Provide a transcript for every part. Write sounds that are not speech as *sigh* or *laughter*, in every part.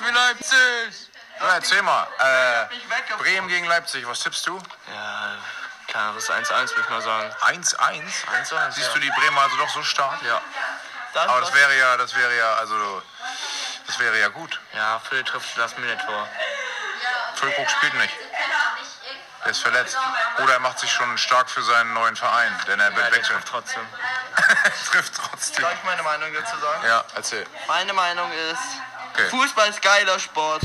RB Leipzig! Na, erzähl mal, äh, Bremen gegen Leipzig, was tippst du? Ja, kleineres 1-1 würde ich mal sagen. 1-1? 1-1, Siehst ja. du die Bremer also doch so stark? Ja. Das, Aber das wäre ja, das wäre ja, also, das wäre ja gut. Ja, Phil trifft das Minute-Tor. Füllkrug spielt nicht. Der ist verletzt. Oder er macht sich schon stark für seinen neuen Verein, denn er Ja, wird der wechseln. trifft trotzdem. *laughs* Trifft trotzdem. Soll ich meine Meinung dazu sagen? Ja, erzähl. Meine Meinung ist, Okay. Fußball ist geiler Sport.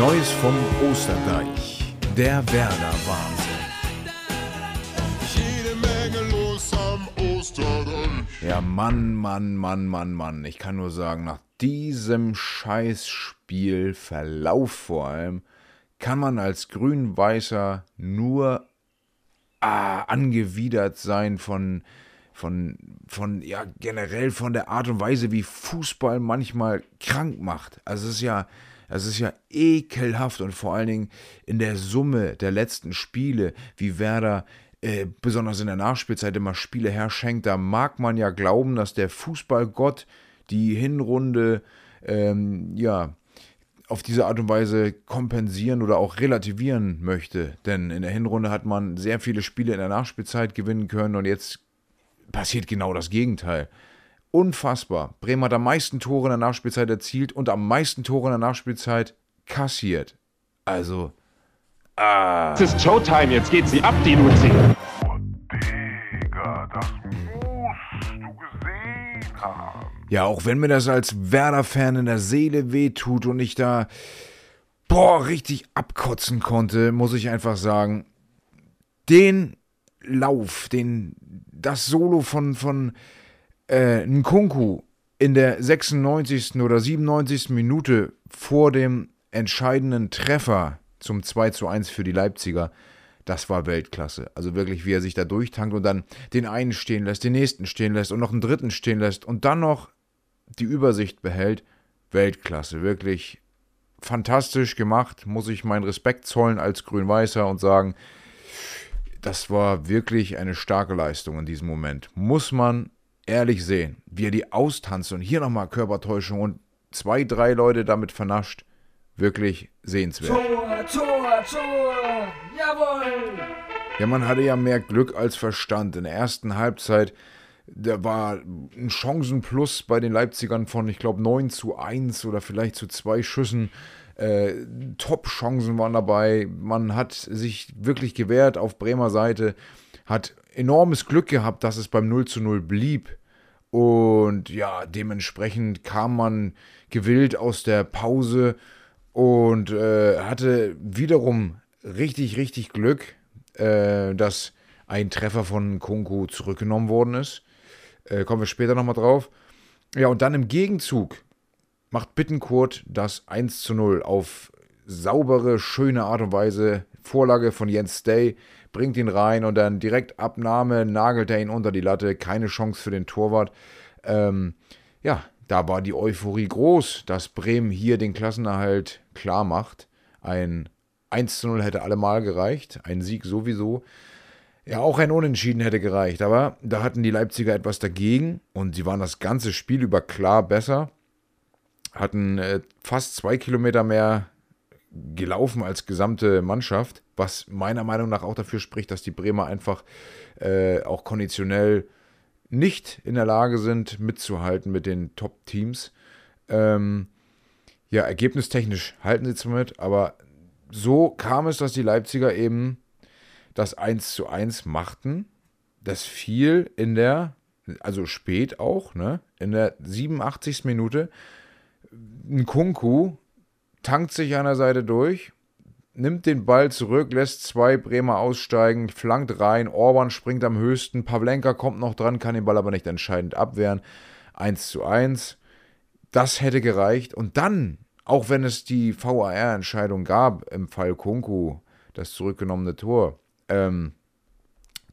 Neues vom Osterdeich. Der Werder-Wahnsinn. Jede Menge los am Osterdeich. Ja, Mann, Mann, Mann, Mann, Mann. Ich kann nur sagen, nach diesem Scheißspiel, Verlauf vor allem, kann man als Grün-Weißer nur ah, angewidert sein von, von, von, ja, generell von der Art und Weise, wie Fußball manchmal krank macht. Also es ist ja, es ist ja ekelhaft und vor allen Dingen in der Summe der letzten Spiele, wie Werder äh, besonders in der Nachspielzeit immer Spiele herschenkt, da mag man ja glauben, dass der Fußballgott die Hinrunde, ähm, ja, auf diese Art und Weise kompensieren oder auch relativieren möchte. Denn in der Hinrunde hat man sehr viele Spiele in der Nachspielzeit gewinnen können und jetzt passiert genau das Gegenteil. Unfassbar. Bremen hat am meisten Tore in der Nachspielzeit erzielt und am meisten Tore in der Nachspielzeit kassiert. Also, Es ist Showtime, jetzt geht sie ab, die Luzi. Digga, das musst du gesehen haben. ja, auch wenn mir das als Werder-Fan in der Seele wehtut und ich da, boah, richtig abkotzen konnte, muss ich einfach sagen, den Lauf, den, das Solo von, von äh, Nkunku in der 96. oder 97. Minute vor dem entscheidenden Treffer zum 2 zu 1 für die Leipziger, das war Weltklasse. Also wirklich, wie er sich da durchtankt und dann den einen stehen lässt, den nächsten stehen lässt und noch einen dritten stehen lässt und dann noch die Übersicht behält. Weltklasse, wirklich fantastisch gemacht, muss ich meinen Respekt zollen als Grün-Weißer und sagen, das war wirklich eine starke Leistung in diesem Moment. Muss man ehrlich sehen, wie er die austanzt und hier nochmal Körpertäuschung und zwei, drei Leute damit vernascht. Wirklich sehenswert. Tor, Tor, Tor! Jawohl! Ja, man hatte ja mehr Glück als Verstand. In der ersten Halbzeit, da war ein Chancenplus bei den Leipzigern von, ich glaube, 9 zu 1 oder vielleicht zu zwei Schüssen. Äh, Top-Chancen waren dabei. Man hat sich wirklich gewehrt auf Bremer Seite, hat enormes Glück gehabt, dass es beim 0 zu 0 blieb. Und ja, dementsprechend kam man gewillt aus der Pause und äh, hatte wiederum richtig, richtig Glück, äh, dass ein Treffer von Kunku zurückgenommen worden ist. Äh, kommen wir später nochmal drauf. Ja, und dann im Gegenzug macht Bittenkurt das 1 zu 0 auf saubere, schöne Art und Weise. Vorlage von Jens Day, bringt ihn rein und dann direkt Abnahme, nagelt er ihn unter die Latte. Keine Chance für den Torwart. Ähm, ja, da war die Euphorie groß, dass Bremen hier den Klassenerhalt klar macht. Ein 1 zu 0 hätte allemal gereicht, ein Sieg sowieso. Ja, auch ein Unentschieden hätte gereicht, aber da hatten die Leipziger etwas dagegen und sie waren das ganze Spiel über klar besser. Hatten äh, fast zwei Kilometer mehr gelaufen als gesamte Mannschaft, was meiner Meinung nach auch dafür spricht, dass die Bremer einfach äh, auch konditionell nicht in der Lage sind, mitzuhalten mit den Top-Teams. Ähm, ja, ergebnistechnisch halten sie zwar mit, aber so kam es, dass die Leipziger eben das 1 zu 1 machten. Das fiel in der, also spät auch, ne, in der 87. Minute. Nkunku tankt sich an der Seite durch, nimmt den Ball zurück, lässt zwei Bremer aussteigen, flankt rein, Orban springt am höchsten, Pavlenka kommt noch dran, kann den Ball aber nicht entscheidend abwehren. 1 zu 1. Das hätte gereicht. Und dann, auch wenn es die VAR-Entscheidung gab im Fall Kunku, das zurückgenommene Tor, ähm,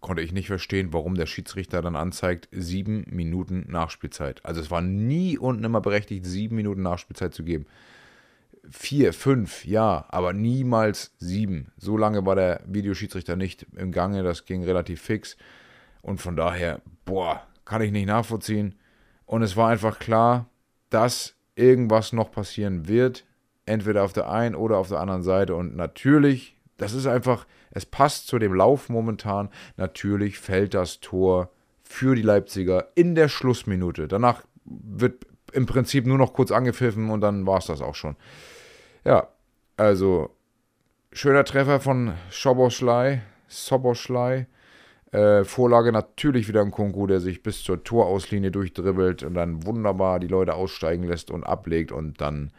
konnte ich nicht verstehen, warum der Schiedsrichter dann anzeigt, sieben Minuten Nachspielzeit. Also es war nie und nimmer berechtigt, sieben Minuten Nachspielzeit zu geben. Vier, fünf, ja, aber niemals sieben. So lange war der Videoschiedsrichter nicht im Gange, das ging relativ fix. Und von daher, boah, kann ich nicht nachvollziehen. Und es war einfach klar, dass irgendwas noch passieren wird. Entweder auf der einen oder auf der anderen Seite. Und natürlich, das ist einfach, es passt zu dem Lauf momentan. Natürlich fällt das Tor für die Leipziger in der Schlussminute. Danach wird im Prinzip nur noch kurz angepfiffen und dann war es das auch schon. Ja, also schöner Treffer von Schoboschlei, Soboschlei. Äh, Vorlage natürlich wieder ein Kunku, der sich bis zur Torauslinie durchdribbelt und dann wunderbar die Leute aussteigen lässt und ablegt und dann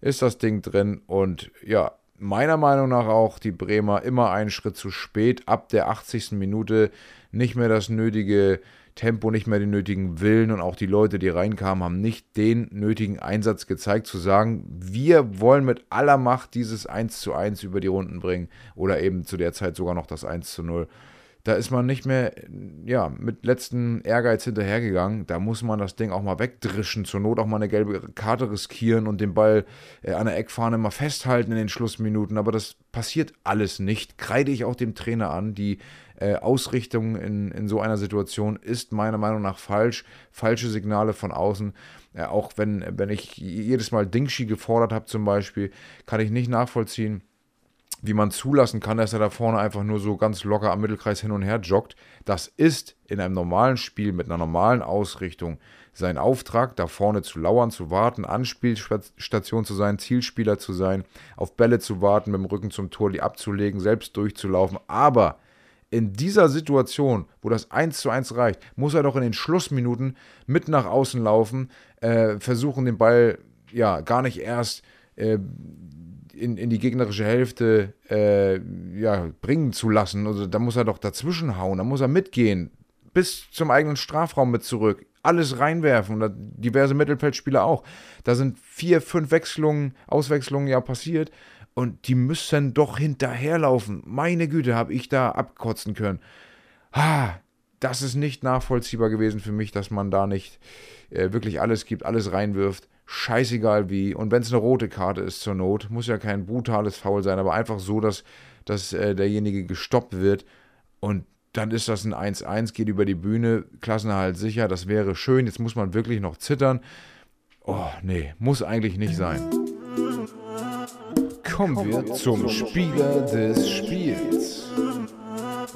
ist das Ding drin und ja, meiner Meinung nach auch die Bremer immer einen Schritt zu spät, ab der 80. Minute nicht mehr das nötige Tempo, nicht mehr den nötigen Willen und auch die Leute, die reinkamen, haben nicht den nötigen Einsatz gezeigt, zu sagen, wir wollen mit aller Macht dieses 1 zu 1 über die Runden bringen oder eben zu der Zeit sogar noch das 1 zu 0. Da ist man nicht mehr ja, mit letzten Ehrgeiz hinterhergegangen. Da muss man das Ding auch mal wegdrischen, zur Not auch mal eine gelbe Karte riskieren und den Ball äh, an der Eckfahne mal festhalten in den Schlussminuten. Aber das passiert alles nicht. Kreide ich auch dem Trainer an. Die äh, Ausrichtung in, in so einer Situation ist meiner Meinung nach falsch. Falsche Signale von außen. Äh, auch wenn, wenn ich jedes Mal Dingshi gefordert habe zum Beispiel, kann ich nicht nachvollziehen wie man zulassen kann, dass er da vorne einfach nur so ganz locker am Mittelkreis hin und her joggt. Das ist in einem normalen Spiel mit einer normalen Ausrichtung sein Auftrag, da vorne zu lauern, zu warten, Anspielstation zu sein, Zielspieler zu sein, auf Bälle zu warten, mit dem Rücken zum Tor die abzulegen, selbst durchzulaufen. Aber in dieser Situation, wo das 1 zu 1 reicht, muss er doch in den Schlussminuten mit nach außen laufen, äh, versuchen den Ball ja gar nicht erst äh, in, in die gegnerische Hälfte äh, ja, bringen zu lassen. Also da muss er doch dazwischen hauen, da muss er mitgehen, bis zum eigenen Strafraum mit zurück, alles reinwerfen und diverse Mittelfeldspieler auch. Da sind vier, fünf Wechselungen, Auswechslungen ja passiert und die müssen doch hinterherlaufen. Meine Güte, habe ich da abkotzen können. Ha, das ist nicht nachvollziehbar gewesen für mich, dass man da nicht äh, wirklich alles gibt, alles reinwirft scheißegal wie. Und wenn es eine rote Karte ist zur Not, muss ja kein brutales Foul sein, aber einfach so, dass, dass äh, derjenige gestoppt wird. Und dann ist das ein 1-1, geht über die Bühne, Klassenerhalt sicher, das wäre schön. Jetzt muss man wirklich noch zittern. Oh, nee, muss eigentlich nicht sein. Kommen wir zum Spieler des Spiels.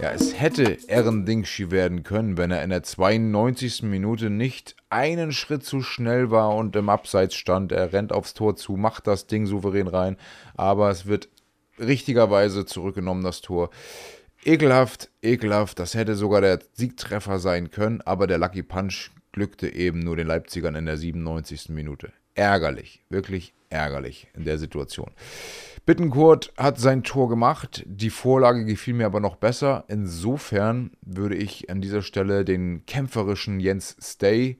Ja, es hätte Ehrendingshi werden können, wenn er in der 92. Minute nicht einen Schritt zu schnell war und im Abseits stand. Er rennt aufs Tor zu, macht das Ding souverän rein, aber es wird richtigerweise zurückgenommen, das Tor. Ekelhaft, ekelhaft, das hätte sogar der Siegtreffer sein können, aber der Lucky Punch glückte eben nur den Leipzigern in der 97. Minute. Ärgerlich, wirklich ärgerlich in der Situation. Bittenkurt hat sein Tor gemacht. Die Vorlage gefiel mir aber noch besser. Insofern würde ich an dieser Stelle den kämpferischen Jens Stay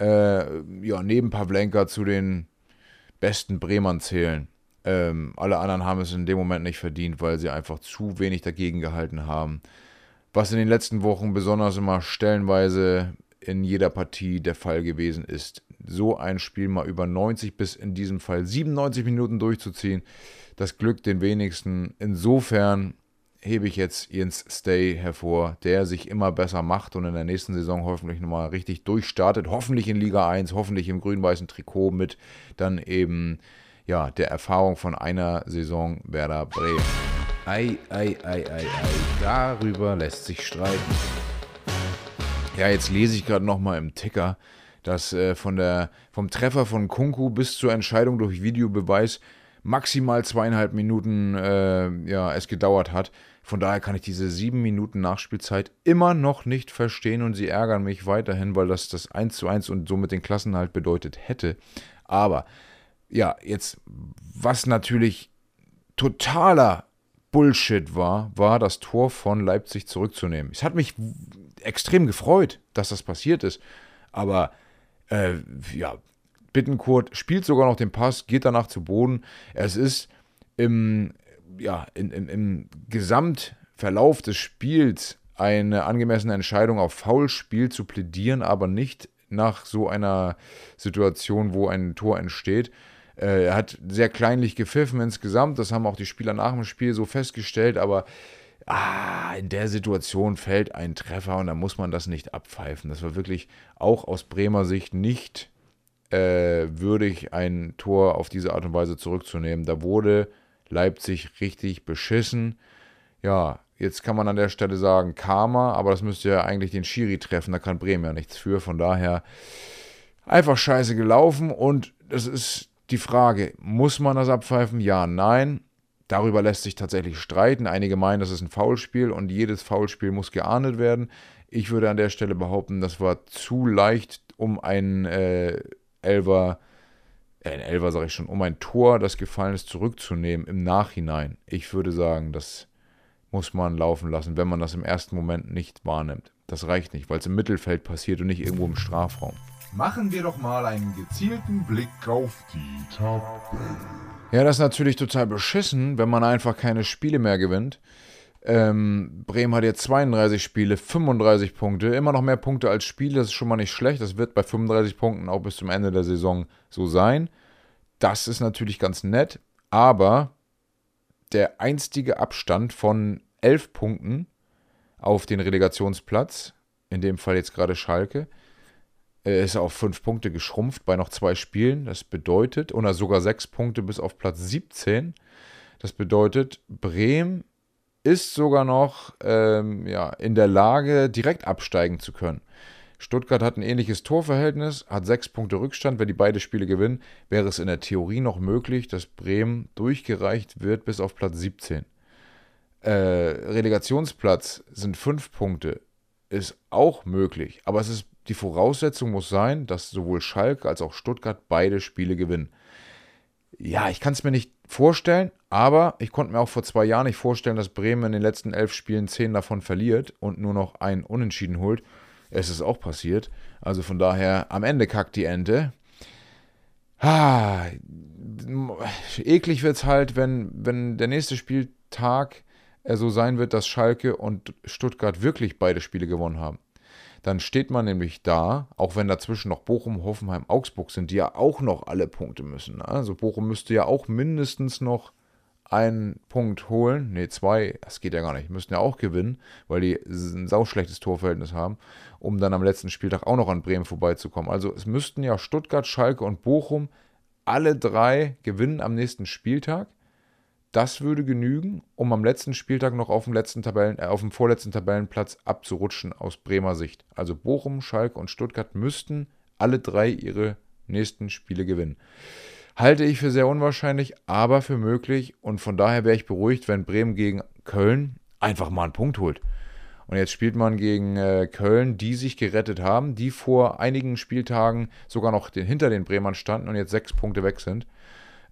äh, ja, neben Pavlenka zu den besten Bremern zählen. Ähm, alle anderen haben es in dem Moment nicht verdient, weil sie einfach zu wenig dagegen gehalten haben. Was in den letzten Wochen besonders immer stellenweise in jeder Partie der Fall gewesen ist so ein Spiel mal über 90 bis in diesem Fall 97 Minuten durchzuziehen. Das Glück den wenigsten. Insofern hebe ich jetzt Jens Stay hervor, der sich immer besser macht und in der nächsten Saison hoffentlich nochmal richtig durchstartet. Hoffentlich in Liga 1, hoffentlich im grün-weißen Trikot mit dann eben ja, der Erfahrung von einer Saison Werder Bremen. Ei, ei, ei, ei, ei, darüber lässt sich streiten. Ja, jetzt lese ich gerade nochmal im Ticker, dass äh, von der, vom Treffer von Kunku bis zur Entscheidung durch Videobeweis maximal zweieinhalb Minuten äh, ja, es gedauert hat. Von daher kann ich diese sieben Minuten Nachspielzeit immer noch nicht verstehen und sie ärgern mich weiterhin, weil das das 1 zu 1 und somit den Klassenhalt bedeutet hätte. Aber ja, jetzt, was natürlich totaler Bullshit war, war das Tor von Leipzig zurückzunehmen. Es hat mich extrem gefreut, dass das passiert ist. Aber äh, ja, Bittenkurt spielt sogar noch den Pass, geht danach zu Boden. Es ist im, ja, in, in, im Gesamtverlauf des Spiels eine angemessene Entscheidung auf Foulspiel zu plädieren, aber nicht nach so einer Situation, wo ein Tor entsteht. Äh, er hat sehr kleinlich gepfiffen insgesamt, das haben auch die Spieler nach dem Spiel so festgestellt, aber ah, in der Situation fällt ein Treffer und da muss man das nicht abpfeifen. Das war wirklich auch aus Bremer Sicht nicht äh, würdig, ein Tor auf diese Art und Weise zurückzunehmen. Da wurde Leipzig richtig beschissen. Ja, jetzt kann man an der Stelle sagen Karma, aber das müsste ja eigentlich den Schiri treffen, da kann Bremen ja nichts für. Von daher einfach scheiße gelaufen und das ist die Frage, muss man das abpfeifen? Ja, nein. Darüber lässt sich tatsächlich streiten. Einige meinen, das ist ein Foulspiel und jedes Foulspiel muss geahndet werden. Ich würde an der Stelle behaupten, das war zu leicht, um ein äh, Elver, äh, ein Elver sage ich schon, um ein Tor, das gefallen ist, zurückzunehmen im Nachhinein. Ich würde sagen, das muss man laufen lassen, wenn man das im ersten Moment nicht wahrnimmt. Das reicht nicht, weil es im Mittelfeld passiert und nicht irgendwo im Strafraum. Machen wir doch mal einen gezielten Blick auf die Tabelle. Ja, das ist natürlich total beschissen, wenn man einfach keine Spiele mehr gewinnt. Ähm, Bremen hat jetzt 32 Spiele, 35 Punkte, immer noch mehr Punkte als Spiele, das ist schon mal nicht schlecht. Das wird bei 35 Punkten auch bis zum Ende der Saison so sein. Das ist natürlich ganz nett, aber der einstige Abstand von 11 Punkten auf den Relegationsplatz, in dem Fall jetzt gerade Schalke, äh, ist auf 5 Punkte geschrumpft bei noch zwei Spielen. Das bedeutet, oder sogar 6 Punkte bis auf Platz 17. Das bedeutet, Bremen ist sogar noch ähm, ja, in der Lage, direkt absteigen zu können. Stuttgart hat ein ähnliches Torverhältnis, hat sechs Punkte Rückstand. Wenn die beide Spiele gewinnen, wäre es in der Theorie noch möglich, dass Bremen durchgereicht wird bis auf Platz 17. Äh, Relegationsplatz sind fünf Punkte, ist auch möglich. Aber es ist, die Voraussetzung muss sein, dass sowohl Schalke als auch Stuttgart beide Spiele gewinnen. Ja, ich kann es mir nicht vorstellen, aber ich konnte mir auch vor zwei Jahren nicht vorstellen, dass Bremen in den letzten elf Spielen zehn davon verliert und nur noch ein Unentschieden holt. Es ist auch passiert. Also von daher, am Ende kackt die Ente. Ah, eklig wird es halt, wenn, wenn der nächste Spieltag so sein wird, dass Schalke und Stuttgart wirklich beide Spiele gewonnen haben. Dann steht man nämlich da, auch wenn dazwischen noch Bochum, Hoffenheim, Augsburg sind, die ja auch noch alle Punkte müssen. Ne? Also Bochum müsste ja auch mindestens noch einen Punkt holen. Ne, zwei, das geht ja gar nicht. Müssten ja auch gewinnen, weil die ein sauschlechtes Torverhältnis haben, um dann am letzten Spieltag auch noch an Bremen vorbeizukommen. Also es müssten ja Stuttgart, Schalke und Bochum alle drei gewinnen am nächsten Spieltag. Das würde genügen, um am letzten Spieltag noch auf dem, letzten Tabellen, äh, auf dem vorletzten Tabellenplatz abzurutschen aus Bremer Sicht. Also Bochum, Schalke und Stuttgart müssten alle drei ihre nächsten Spiele gewinnen. Halte ich für sehr unwahrscheinlich, aber für möglich und von daher wäre ich beruhigt, wenn Bremen gegen Köln einfach mal einen Punkt holt. Und jetzt spielt man gegen äh, Köln, die sich gerettet haben, die vor einigen Spieltagen sogar noch den, hinter den Bremern standen und jetzt sechs Punkte weg sind,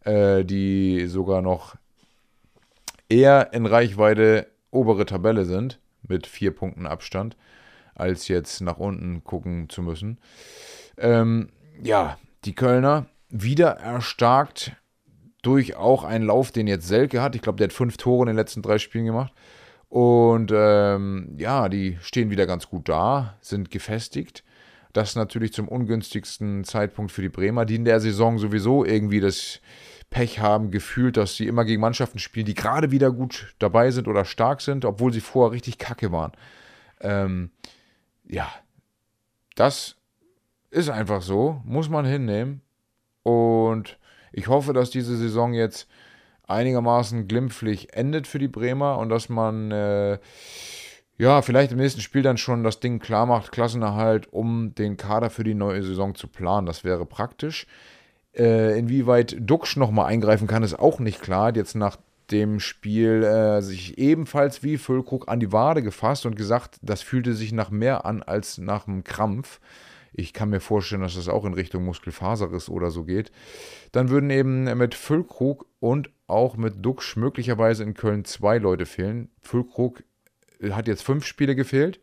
äh, die sogar noch eher in Reichweite obere Tabelle sind, mit vier Punkten Abstand, als jetzt nach unten gucken zu müssen. Ähm, ja, die Kölner wieder erstarkt durch auch einen Lauf, den jetzt Selke hat. Ich glaube, der hat fünf Tore in den letzten drei Spielen gemacht. Und ähm, ja, die stehen wieder ganz gut da, sind gefestigt. Das natürlich zum ungünstigsten Zeitpunkt für die Bremer, die in der Saison sowieso irgendwie das Pech haben, gefühlt, dass sie immer gegen Mannschaften spielen, die gerade wieder gut dabei sind oder stark sind, obwohl sie vorher richtig kacke waren. Ähm, ja, das ist einfach so, muss man hinnehmen. Und ich hoffe, dass diese Saison jetzt einigermaßen glimpflich endet für die Bremer und dass man äh, ja vielleicht im nächsten Spiel dann schon das Ding klar macht, Klassenerhalt, um den Kader für die neue Saison zu planen. Das wäre praktisch. Äh, inwieweit Duxch nochmal eingreifen kann, ist auch nicht klar. Jetzt nach dem Spiel äh, sich ebenfalls wie Füllkrug an die Wade gefasst und gesagt, das fühlte sich nach mehr an als nach einem Krampf. Ich kann mir vorstellen, dass das auch in Richtung Muskelfaserriss oder so geht. Dann würden eben mit Füllkrug und auch mit Duxch möglicherweise in Köln zwei Leute fehlen. Füllkrug hat jetzt fünf Spiele gefehlt.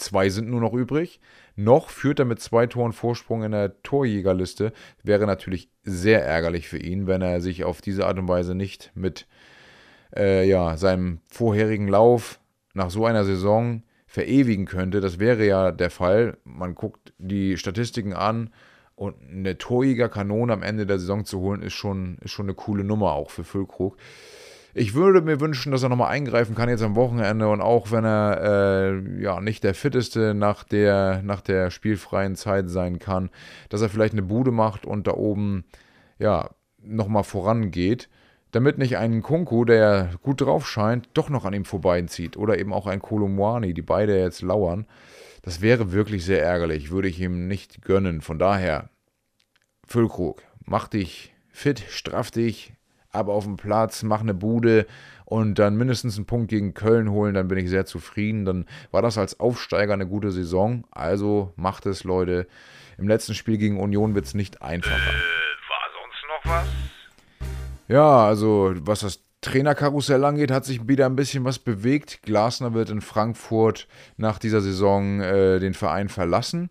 Zwei sind nur noch übrig. Noch führt er mit zwei Toren Vorsprung in der Torjägerliste. Wäre natürlich sehr ärgerlich für ihn, wenn er sich auf diese Art und Weise nicht mit äh, ja, seinem vorherigen Lauf nach so einer Saison verewigen könnte. Das wäre ja der Fall. Man guckt die Statistiken an und eine Torjägerkanone am Ende der Saison zu holen, ist schon, ist schon eine coole Nummer auch für Füllkrug. Ich würde mir wünschen, dass er nochmal eingreifen kann jetzt am Wochenende und auch wenn er äh, ja nicht der fitteste nach der, nach der spielfreien Zeit sein kann, dass er vielleicht eine Bude macht und da oben ja nochmal vorangeht, damit nicht ein Kunku, der gut drauf scheint, doch noch an ihm vorbeizieht oder eben auch ein Kolomwani, die beide jetzt lauern. Das wäre wirklich sehr ärgerlich, würde ich ihm nicht gönnen. Von daher, Füllkrug, mach dich fit, straff dich, aber auf dem Platz, mach eine Bude und dann mindestens einen Punkt gegen Köln holen, dann bin ich sehr zufrieden. Dann war das als Aufsteiger eine gute Saison. Also macht es, Leute. Im letzten Spiel gegen Union wird es nicht einfacher. War sonst noch was? Ja, also was das Trainerkarussell angeht, hat sich wieder ein bisschen was bewegt. Glasner wird in Frankfurt nach dieser Saison äh, den Verein verlassen.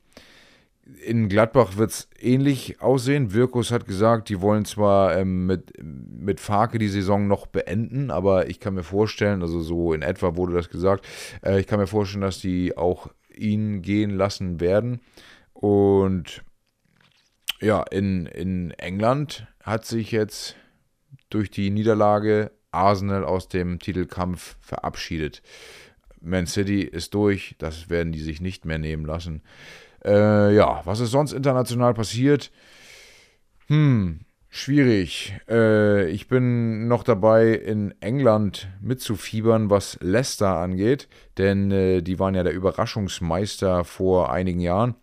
In Gladbach wird es ähnlich aussehen. Wirkus hat gesagt, die wollen zwar ähm, mit, mit Farke die Saison noch beenden, aber ich kann mir vorstellen, also so in etwa wurde das gesagt, äh, ich kann mir vorstellen, dass die auch ihn gehen lassen werden. Und ja, in, in England hat sich jetzt durch die Niederlage Arsenal aus dem Titelkampf verabschiedet. Man City ist durch, das werden die sich nicht mehr nehmen lassen. Äh, ja, was ist sonst international passiert? Hm, schwierig. Äh, ich bin noch dabei, in England mitzufiebern, was Leicester angeht, denn äh, die waren ja der Überraschungsmeister vor einigen Jahren.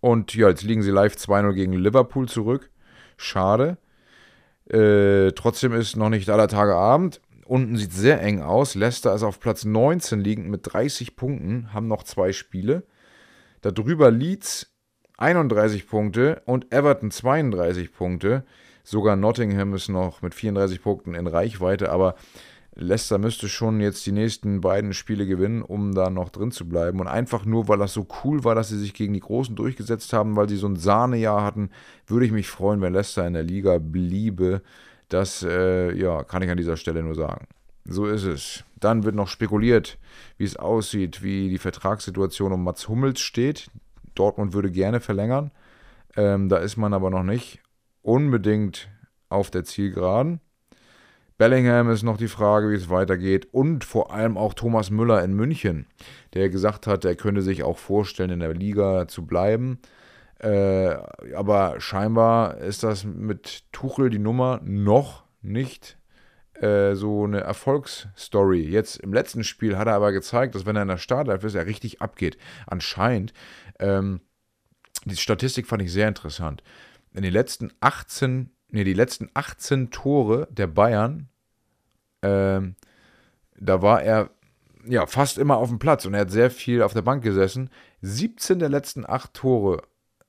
Und ja, jetzt liegen sie live 2-0 gegen Liverpool zurück. Schade. Äh, trotzdem ist noch nicht aller Tage Abend. Unten sieht sehr eng aus. Leicester ist auf Platz 19 liegend mit 30 Punkten, haben noch zwei Spiele. Darüber Leeds 31 Punkte und Everton 32 Punkte. Sogar Nottingham ist noch mit 34 Punkten in Reichweite, aber Leicester müsste schon jetzt die nächsten beiden Spiele gewinnen, um da noch drin zu bleiben. Und einfach nur, weil das so cool war, dass sie sich gegen die Großen durchgesetzt haben, weil sie so ein Sahnejahr hatten, würde ich mich freuen, wenn Leicester in der Liga bliebe. Das äh, ja, kann ich an dieser Stelle nur sagen. So ist es. Dann wird noch spekuliert, wie es aussieht, wie die Vertragssituation um Mats Hummels steht. Dortmund würde gerne verlängern. Ähm, da ist man aber noch nicht unbedingt auf der Zielgeraden. Bellingham ist noch die Frage, wie es weitergeht. Und vor allem auch Thomas Müller in München, der gesagt hat, er könnte sich auch vorstellen, in der Liga zu bleiben. Äh, aber scheinbar ist das mit Tuchel die Nummer noch nicht äh, so eine Erfolgsstory. Jetzt im letzten Spiel hat er aber gezeigt, dass wenn er in der Startelf ist, er richtig abgeht. Anscheinend. Ähm, die Statistik fand ich sehr interessant. In den letzten 18, nee, die letzten 18 Tore der Bayern, ähm, da war er ja fast immer auf dem Platz und er hat sehr viel auf der Bank gesessen. 17 der letzten 8 Tore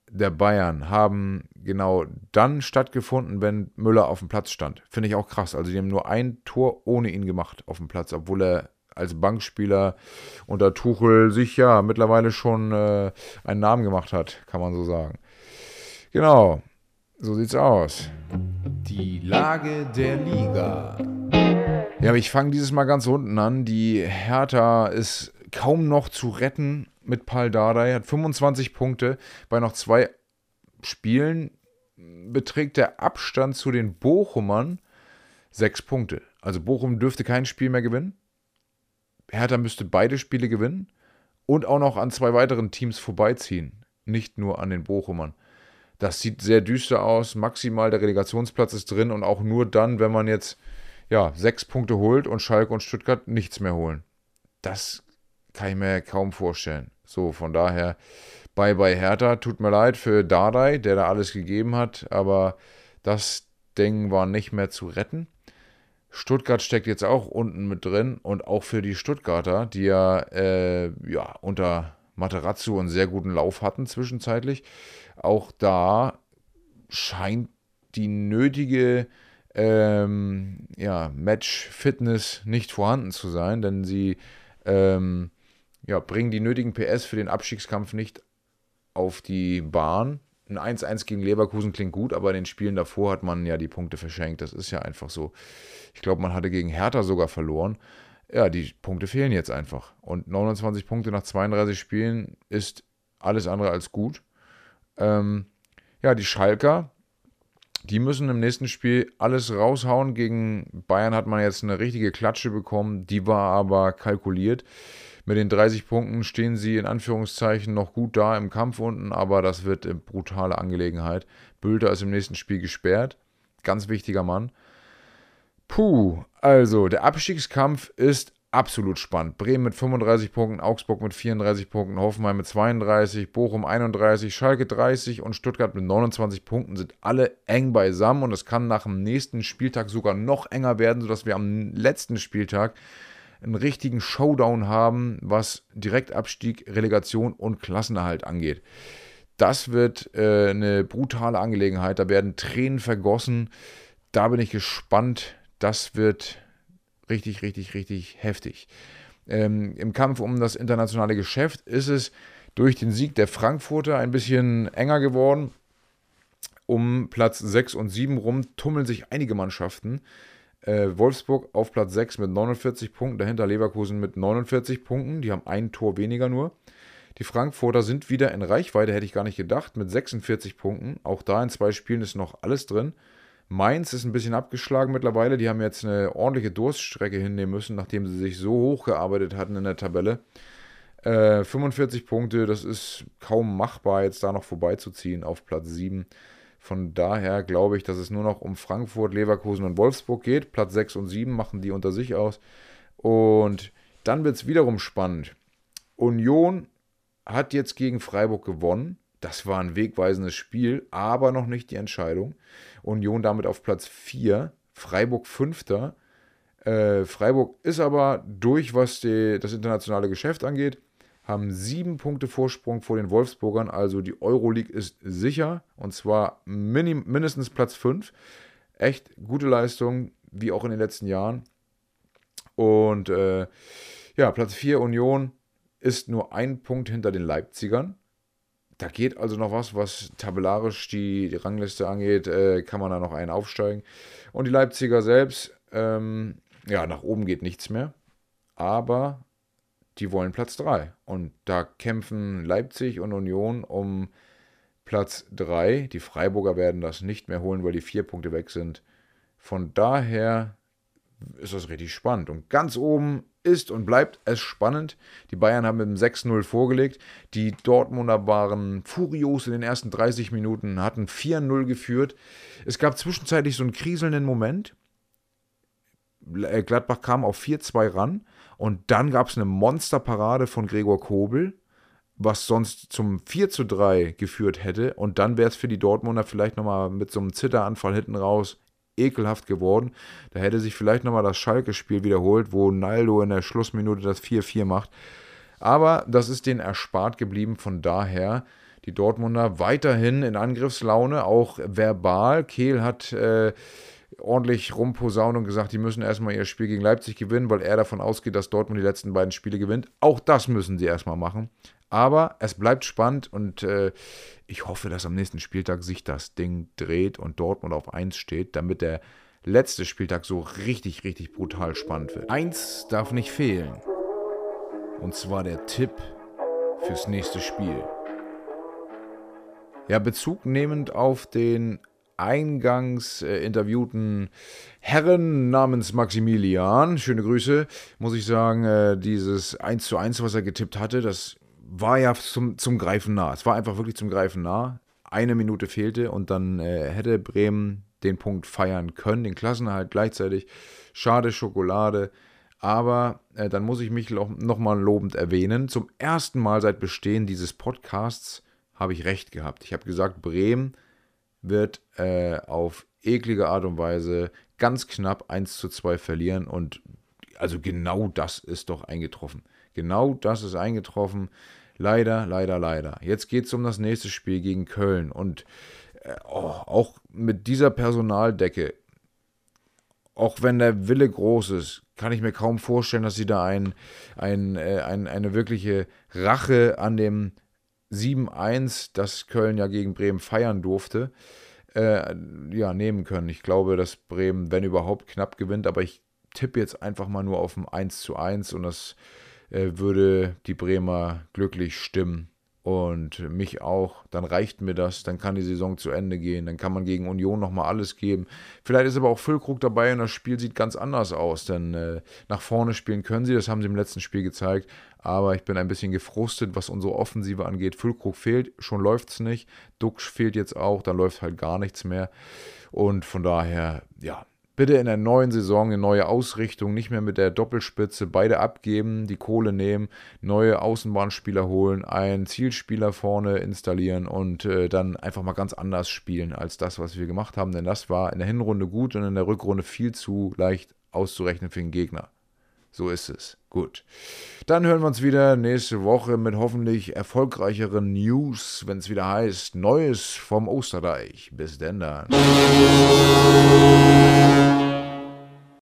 der Bayern haben genau dann stattgefunden, wenn Müller auf dem Platz stand. Finde ich auch krass. Also die haben nur ein Tor ohne ihn gemacht auf dem Platz, obwohl er als Bankspieler unter Tuchel sich ja mittlerweile schon äh, einen Namen gemacht hat, kann man so sagen. Genau, so sieht's aus. Die Lage der Liga. Ja, aber ich fange dieses Mal ganz unten an. Die Hertha ist kaum noch zu retten mit Paul Dardai, hat 25 Punkte. Bei noch zwei Spielen beträgt der Abstand zu den Bochumern sechs Punkte. Also Bochum dürfte kein Spiel mehr gewinnen. Hertha müsste beide Spiele gewinnen und auch noch an zwei weiteren Teams vorbeiziehen. Nicht nur an den Bochumern. Das sieht sehr düster aus. Maximal der Relegationsplatz ist drin und auch nur dann, wenn man jetzt ja, sechs Punkte holt und Schalke und Stuttgart nichts mehr holen. Das kann ich mir kaum vorstellen. So, von daher, bye bye Hertha. Tut mir leid für Dardai, der da alles gegeben hat, aber das Ding war nicht mehr zu retten. Stuttgart steckt jetzt auch unten mit drin und auch für die Stuttgarter, die ja, äh, ja unter Materazzo einen sehr guten Lauf hatten zwischenzeitlich. Auch da scheint die nötige ähm, ja, Match-Fitness nicht vorhanden zu sein, denn sie ähm, ja, bringen die nötigen PS für den Abstiegskampf nicht auf die Bahn. Ein 1-1 gegen Leverkusen klingt gut, aber in den Spielen davor hat man ja die Punkte verschenkt. Das ist ja einfach so. Ich glaube, man hatte gegen Hertha sogar verloren. Ja, die Punkte fehlen jetzt einfach. Und 29 Punkte nach 32 Spielen ist alles andere als gut. Ähm, ja, die Schalker Die müssen im nächsten Spiel alles raushauen. Gegen Bayern hat man jetzt eine richtige Klatsche bekommen. Die war aber kalkuliert. Mit den 30 Punkten stehen sie in Anführungszeichen noch gut da im Kampf unten, aber das wird eine brutale Angelegenheit. Bülter ist im nächsten Spiel gesperrt. Ganz wichtiger Mann. Puh, also der Abstiegskampf ist absolut spannend. Bremen mit 35 Punkten, Augsburg mit 34 Punkten, Hoffenheim mit 32, Bochum 31, Schalke 30 und Stuttgart mit 29 Punkten sind alle eng beisammen und es kann nach dem nächsten Spieltag sogar noch enger werden, sodass wir am letzten Spieltag einen richtigen Showdown haben, was Direktabstieg, Relegation und Klassenerhalt angeht. Das wird äh, eine brutale Angelegenheit. Da werden Tränen vergossen. Da bin ich gespannt. Das wird richtig, richtig, richtig heftig. Ähm, Im Kampf um das internationale Geschäft ist es durch den Sieg der Frankfurter ein bisschen enger geworden. Um Platz 6 und 7 rum tummeln sich einige Mannschaften. Äh, Wolfsburg auf Platz 6 mit 49 Punkten, dahinter Leverkusen mit 49 Punkten. Die haben ein Tor weniger nur. Die Frankfurter sind wieder in Reichweite, hätte ich gar nicht gedacht, mit 46 Punkten. Auch da in zwei Spielen ist noch alles drin. Mainz ist ein bisschen abgeschlagen mittlerweile. Die haben jetzt eine ordentliche Durststrecke hinnehmen müssen, nachdem sie sich so hochgearbeitet hatten in der Tabelle. Äh, 45 Punkte, das ist kaum machbar, jetzt da noch vorbeizuziehen auf Platz 7. Von daher glaube ich, dass es nur noch um Frankfurt, Leverkusen und Wolfsburg geht. Platz 6 und 7 machen die unter sich aus. Und dann wird es wiederum spannend. Union hat jetzt gegen Freiburg gewonnen. Das war ein wegweisendes Spiel, aber noch nicht die Entscheidung. Union damit auf Platz 4, Freiburg 5. Äh, Freiburg ist aber durch, was die, das internationale Geschäft angeht haben sieben Punkte Vorsprung vor den Wolfsburgern. Also die Euroleague ist sicher und zwar minim, mindestens Platz 5. Echt gute Leistung, wie auch in den letzten Jahren. Und äh, ja, Platz 4 Union ist nur ein Punkt hinter den Leipzigern. Da geht also noch was, was tabellarisch die, die Rangliste angeht, äh, kann man da noch einen aufsteigen. Und die Leipziger selbst, ähm, ja, nach oben geht nichts mehr. Aber die wollen Platz 3. Und da kämpfen Leipzig und Union um Platz 3. Die Freiburger werden das nicht mehr holen, weil die vier Punkte weg sind. Von daher ist das richtig spannend. Und ganz oben ist und bleibt es spannend. Die Bayern haben mit dem 6-0 vorgelegt. Die Dortmunder waren furios in den ersten 30 Minuten, hatten 4-0 geführt. Es gab zwischenzeitlich so einen kriselnden Moment. Äh, Gladbach kam auf 4-2 ran und dann gab es eine Monsterparade von Gregor Kobel, was sonst zum 4 zu 3 geführt hätte. Und dann wäre es für die Dortmunder vielleicht nochmal mit so einem Zitteranfall hinten raus ekelhaft geworden. Da hätte sich vielleicht nochmal das Schalke-Spiel wiederholt, wo Naldo in der Schlussminute das 4-4 macht. Aber das ist denen erspart geblieben. Von daher die Dortmunder weiterhin in Angriffslaune, auch verbal. Kehl hat äh, ordentlich rumposaunt und gesagt, die müssen erstmal ihr Spiel gegen Leipzig gewinnen, weil er davon ausgeht, dass Dortmund die letzten beiden Spiele gewinnt. Auch das müssen sie erstmal machen. Aber es bleibt spannend und äh, ich hoffe, dass am nächsten Spieltag sich das Ding dreht und Dortmund auf 1 steht, damit der letzte Spieltag so richtig, richtig brutal spannend wird. Eins darf nicht fehlen. Und zwar der Tipp fürs nächste Spiel. Ja, Bezug nehmend auf den eingangs äh, interviewten Herren namens Maximilian, schöne Grüße, muss ich sagen, äh, dieses 1 zu 1, was er getippt hatte, das war ja zum, zum Greifen nah. Es war einfach wirklich zum Greifen nah. Eine Minute fehlte und dann äh, hätte Bremen den Punkt feiern können, den Klassenerhalt gleichzeitig. Schade Schokolade. Aber äh, dann muss ich mich nochmal lobend erwähnen. Zum ersten Mal seit Bestehen dieses Podcasts habe ich recht gehabt. Ich habe gesagt, Bremen wird äh, auf eklige Art und Weise ganz knapp 1 zu 2 verlieren. Und also genau das ist doch eingetroffen. Genau das ist eingetroffen. Leider, leider, leider. Jetzt geht es um das nächste Spiel gegen Köln. Und äh, oh, auch mit dieser Personaldecke, auch wenn der Wille groß ist, kann ich mir kaum vorstellen, dass sie da ein, ein, äh, ein, eine wirkliche Rache an dem 7-1, das Köln ja gegen Bremen feiern durfte, äh, ja, nehmen können. Ich glaube, dass Bremen, wenn überhaupt, knapp gewinnt, aber ich tippe jetzt einfach mal nur auf ein 1 zu 1 und das äh, würde die Bremer glücklich stimmen. Und mich auch, dann reicht mir das, dann kann die Saison zu Ende gehen, dann kann man gegen Union nochmal alles geben. Vielleicht ist aber auch Füllkrug dabei und das Spiel sieht ganz anders aus, denn äh, nach vorne spielen können sie, das haben sie im letzten Spiel gezeigt, aber ich bin ein bisschen gefrustet, was unsere Offensive angeht. Füllkrug fehlt, schon läuft es nicht, Duxch fehlt jetzt auch, dann läuft halt gar nichts mehr. Und von daher, ja, bitte in der neuen Saison eine neue Ausrichtung, nicht mehr mit der Doppelspitze, beide abgeben, die Kohle nehmen, neue Außenbahnspieler holen, einen Zielspieler vorne installieren und äh, dann einfach mal ganz anders spielen als das, was wir gemacht haben. Denn das war in der Hinrunde gut und in der Rückrunde viel zu leicht auszurechnen für den Gegner. So ist es. Gut. Dann hören wir uns wieder nächste Woche mit hoffentlich erfolgreicheren News, wenn es wieder heißt Neues vom Osterreich. Bis denn dann.